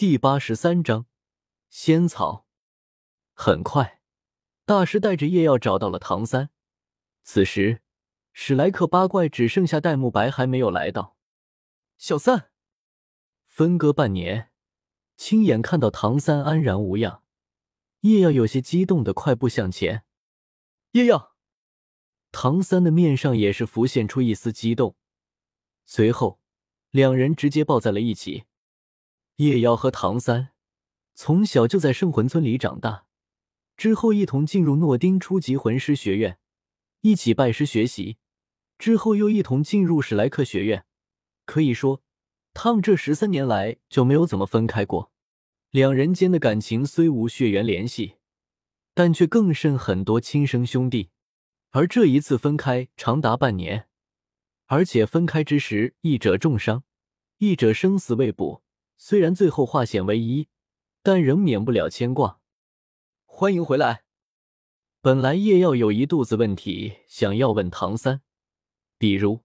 第八十三章仙草。很快，大师带着夜耀找到了唐三。此时，史莱克八怪只剩下戴沐白还没有来到。小三，分隔半年，亲眼看到唐三安然无恙，叶耀有些激动的快步向前。叶耀，唐三的面上也是浮现出一丝激动，随后两人直接抱在了一起。叶妖和唐三从小就在圣魂村里长大，之后一同进入诺丁初级魂师学院，一起拜师学习，之后又一同进入史莱克学院。可以说，他们这十三年来就没有怎么分开过。两人间的感情虽无血缘联系，但却更胜很多亲生兄弟。而这一次分开长达半年，而且分开之时，一者重伤，一者生死未卜。虽然最后化险为夷，但仍免不了牵挂。欢迎回来。本来叶耀有一肚子问题想要问唐三，比如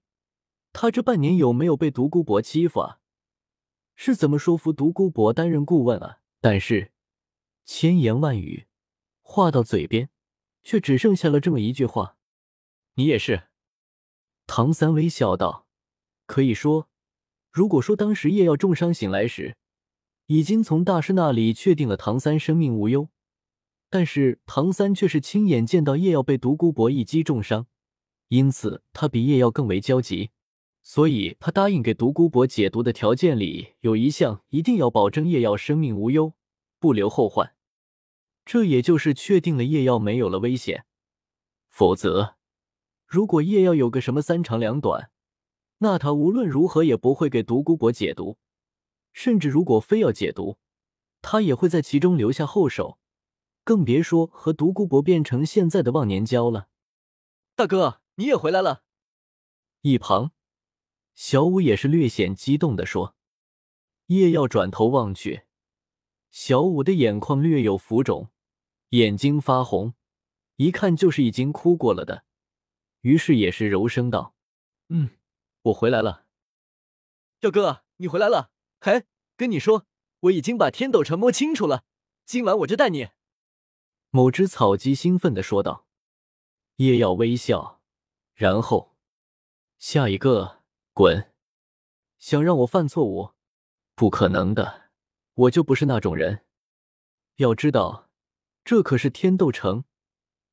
他这半年有没有被独孤博欺负啊？是怎么说服独孤博担任顾问啊？但是千言万语话到嘴边，却只剩下了这么一句话：“你也是。”唐三微笑道：“可以说。”如果说当时叶耀重伤醒来时，已经从大师那里确定了唐三生命无忧，但是唐三却是亲眼见到叶耀被独孤博一击重伤，因此他比叶耀更为焦急，所以他答应给独孤博解毒的条件里有一项，一定要保证叶耀生命无忧，不留后患。这也就是确定了叶耀没有了危险，否则如果叶耀有个什么三长两短。那他无论如何也不会给独孤博解毒，甚至如果非要解毒，他也会在其中留下后手，更别说和独孤博变成现在的忘年交了。大哥，你也回来了。一旁，小五也是略显激动的说。叶耀转头望去，小五的眼眶略有浮肿，眼睛发红，一看就是已经哭过了的，于是也是柔声道：“嗯。”我回来了，耀哥，你回来了！嘿，跟你说，我已经把天斗城摸清楚了，今晚我就带你。某只草鸡兴奋的说道。叶耀微笑，然后下一个滚！想让我犯错误？不可能的，我就不是那种人。要知道，这可是天斗城，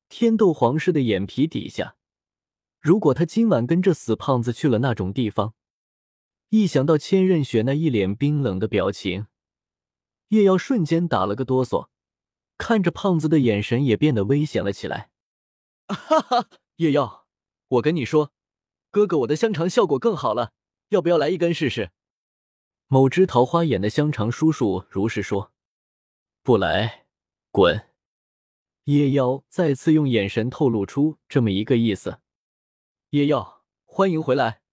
天斗皇室的眼皮底下。如果他今晚跟这死胖子去了那种地方，一想到千仞雪那一脸冰冷的表情，叶耀瞬间打了个哆嗦，看着胖子的眼神也变得危险了起来。哈哈，叶耀，我跟你说，哥哥我的香肠效果更好了，要不要来一根试试？某只桃花眼的香肠叔叔如是说。不来，滚！叶妖再次用眼神透露出这么一个意思。叶耀，欢迎回来。”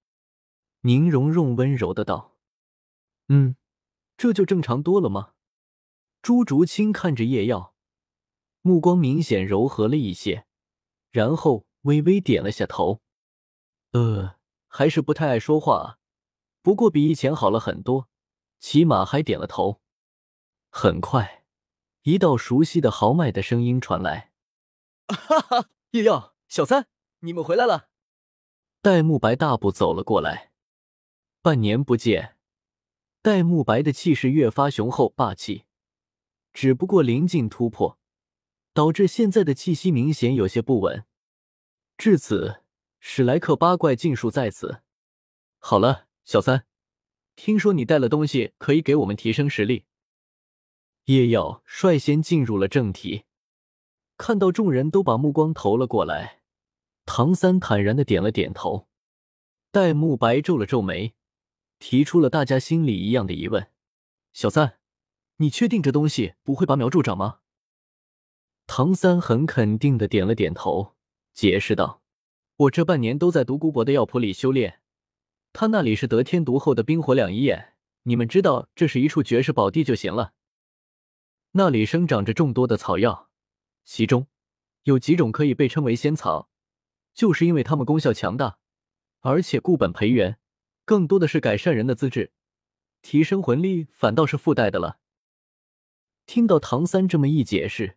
宁荣荣温柔的道。“嗯，这就正常多了吗？”朱竹清看着叶耀，目光明显柔和了一些，然后微微点了下头。“呃，还是不太爱说话，不过比以前好了很多，起码还点了头。”很快，一道熟悉的豪迈的声音传来：“哈哈，叶耀，小三，你们回来了。”戴沐白大步走了过来，半年不见，戴沐白的气势越发雄厚霸气。只不过临近突破，导致现在的气息明显有些不稳。至此，史莱克八怪尽数在此。好了，小三，听说你带了东西可以给我们提升实力。叶耀率先进入了正题，看到众人都把目光投了过来。唐三坦然的点了点头，戴沐白皱了皱眉，提出了大家心里一样的疑问：“小三，你确定这东西不会拔苗助长吗？”唐三很肯定的点了点头，解释道：“我这半年都在独孤博的药铺里修炼，他那里是得天独厚的冰火两仪眼，你们知道这是一处绝世宝地就行了。那里生长着众多的草药，其中有几种可以被称为仙草。”就是因为他们功效强大，而且固本培元，更多的是改善人的资质，提升魂力反倒是附带的了。听到唐三这么一解释，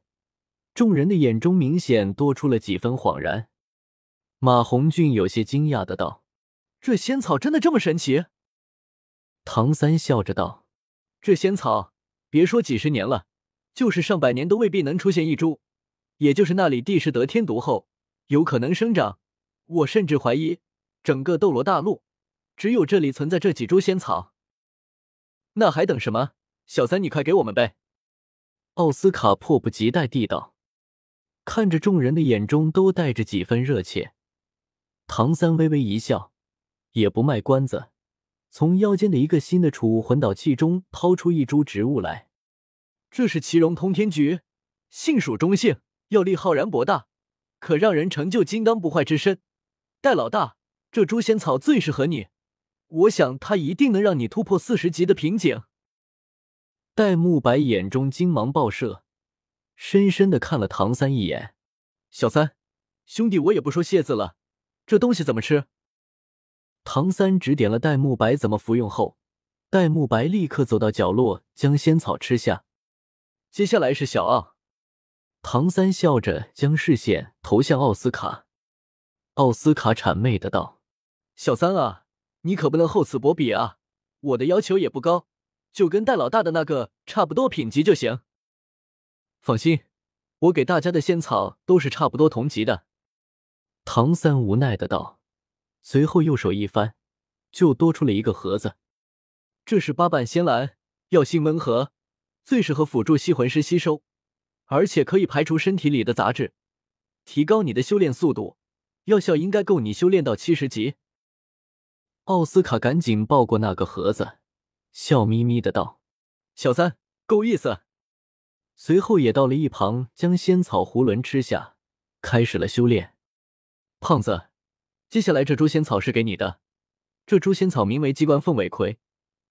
众人的眼中明显多出了几分恍然。马红俊有些惊讶的道：“这仙草真的这么神奇？”唐三笑着道：“这仙草，别说几十年了，就是上百年都未必能出现一株。也就是那里地势得天独厚，有可能生长。我甚至怀疑，整个斗罗大陆，只有这里存在这几株仙草。那还等什么？小三，你快给我们呗！”奥斯卡迫不及待地道。看着众人的眼中都带着几分热切，唐三微微一笑，也不卖关子。从腰间的一个新的储物魂导器中掏出一株植物来，这是奇荣通天菊，性属中性，药力浩然博大，可让人成就金刚不坏之身。戴老大，这株仙草最适合你，我想它一定能让你突破四十级的瓶颈。戴沐白眼中金芒爆射，深深的看了唐三一眼。小三，兄弟，我也不说谢字了，这东西怎么吃？唐三指点了戴沐白怎么服用后，戴沐白立刻走到角落将仙草吃下。接下来是小奥，唐三笑着将视线投向奥斯卡。奥斯卡谄媚的道：“小三啊，你可不能厚此薄彼啊！我的要求也不高，就跟戴老大的那个差不多品级就行。放心，我给大家的仙草都是差不多同级的。”唐三无奈的道。随后右手一翻，就多出了一个盒子。这是八瓣仙兰，药性温和，最适合辅助吸魂师吸收，而且可以排除身体里的杂质，提高你的修炼速度。药效应该够你修炼到七十级。奥斯卡赶紧抱过那个盒子，笑眯眯的道：“小三，够意思。”随后也到了一旁，将仙草囫囵吃下，开始了修炼。胖子。接下来这株仙草是给你的，这株仙草名为机关凤尾葵，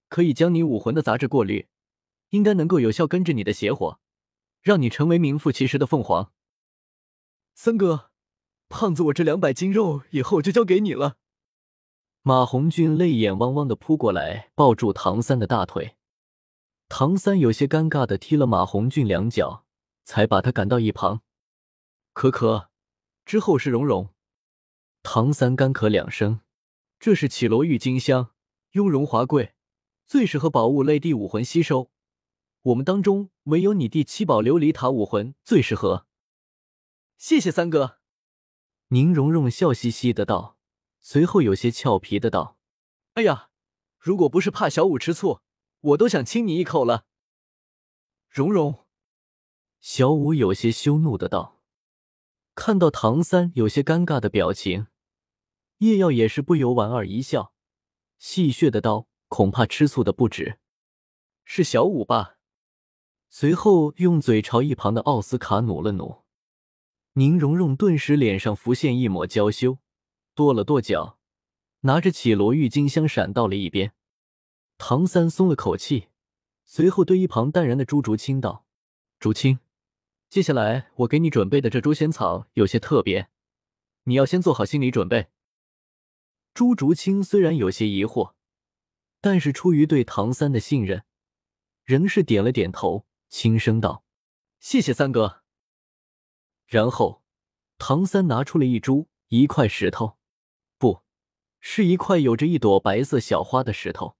可以将你武魂的杂质过滤，应该能够有效根治你的邪火，让你成为名副其实的凤凰。三哥，胖子，我这两百斤肉以后就交给你了。马红俊泪眼汪汪的扑过来，抱住唐三的大腿，唐三有些尴尬的踢了马红俊两脚，才把他赶到一旁。可可，之后是蓉蓉。唐三干咳两声，这是绮罗郁金香，雍容华贵，最适合宝物类地武魂吸收。我们当中唯有你第七宝琉璃塔武魂最适合。谢谢三哥。宁荣荣笑嘻嘻的道，随后有些俏皮的道：“哎呀，如果不是怕小五吃醋，我都想亲你一口了。”荣荣，小五有些羞怒的道，看到唐三有些尴尬的表情。叶耀也是不由莞尔一笑，戏谑的道：“恐怕吃醋的不止是小五吧？”随后用嘴朝一旁的奥斯卡努了努，宁荣荣顿时脸上浮现一抹娇羞，跺了跺脚，拿着绮罗郁金香闪到了一边。唐三松了口气，随后对一旁淡然的朱竹清道：“竹清，接下来我给你准备的这株仙草有些特别，你要先做好心理准备。”朱竹清虽然有些疑惑，但是出于对唐三的信任，仍是点了点头，轻声道：“谢谢三哥。”然后，唐三拿出了一株一块石头，不是一块有着一朵白色小花的石头，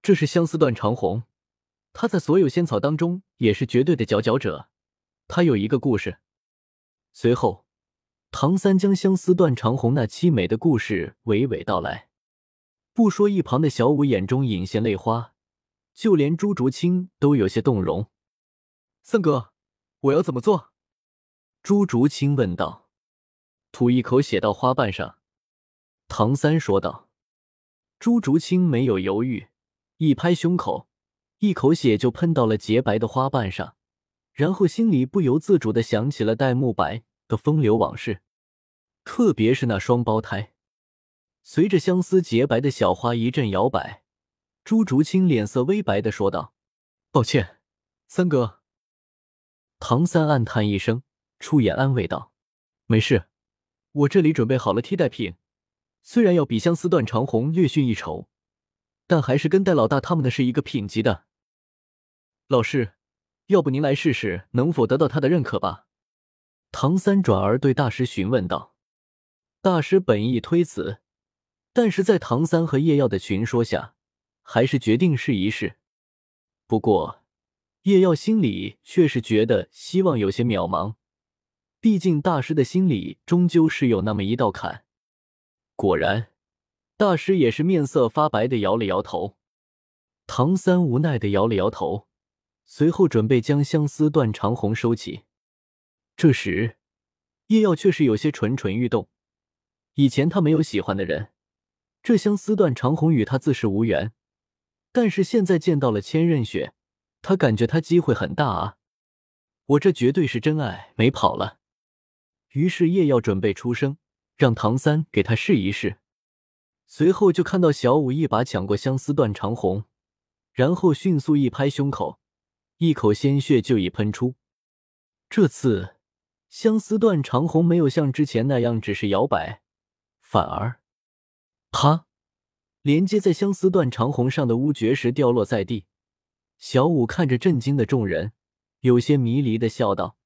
这是相思断肠红，它在所有仙草当中也是绝对的佼佼者。它有一个故事。随后。唐三将相思断肠红那凄美的故事娓娓道来，不说一旁的小五眼中隐现泪花，就连朱竹清都有些动容。三哥，我要怎么做？朱竹清问道。吐一口血到花瓣上，唐三说道。朱竹清没有犹豫，一拍胸口，一口血就喷到了洁白的花瓣上，然后心里不由自主的想起了戴沐白。的风流往事，特别是那双胞胎。随着相思洁白的小花一阵摇摆，朱竹清脸色微白的说道：“抱歉，三哥。”唐三暗叹一声，出言安慰道：“没事，我这里准备好了替代品，虽然要比相思断肠红略逊一筹，但还是跟戴老大他们的是一个品级的。老师，要不您来试试，能否得到他的认可吧？唐三转而对大师询问道。大师本意推辞，但是在唐三和叶耀的群说下，还是决定试一试。不过，叶耀心里却是觉得希望有些渺茫，毕竟大师的心里终究是有那么一道坎。果然，大师也是面色发白的摇了摇头。唐三无奈的摇了摇头。随后准备将相思断长红收起，这时叶耀却是有些蠢蠢欲动。以前他没有喜欢的人，这相思断长红与他自是无缘。但是现在见到了千仞雪，他感觉他机会很大啊！我这绝对是真爱，没跑了。于是叶耀准备出声，让唐三给他试一试。随后就看到小五一把抢过相思断长红，然后迅速一拍胸口。一口鲜血就已喷出，这次相思断长红没有像之前那样只是摇摆，反而，啪，连接在相思断长红上的乌绝石掉落在地。小五看着震惊的众人，有些迷离的笑道：“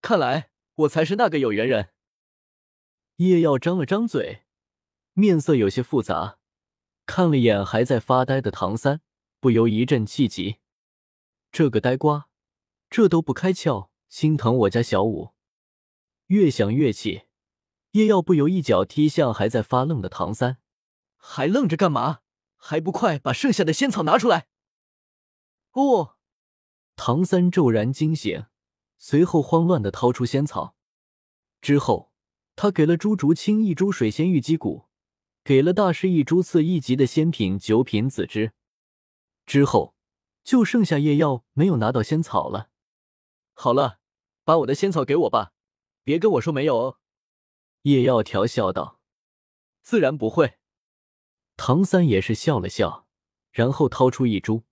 看来我才是那个有缘人。”叶耀张了张嘴，面色有些复杂，看了眼还在发呆的唐三，不由一阵气急。这个呆瓜，这都不开窍，心疼我家小五。越想越气，叶耀不由一脚踢向还在发愣的唐三，还愣着干嘛？还不快把剩下的仙草拿出来！哦，唐三骤然惊醒，随后慌乱的掏出仙草，之后他给了朱竹清一株水仙玉肌骨，给了大师一株次一级的仙品九品紫芝，之后。就剩下叶耀没有拿到仙草了。好了，把我的仙草给我吧，别跟我说没有哦。叶耀调笑道：“自然不会。”唐三也是笑了笑，然后掏出一株。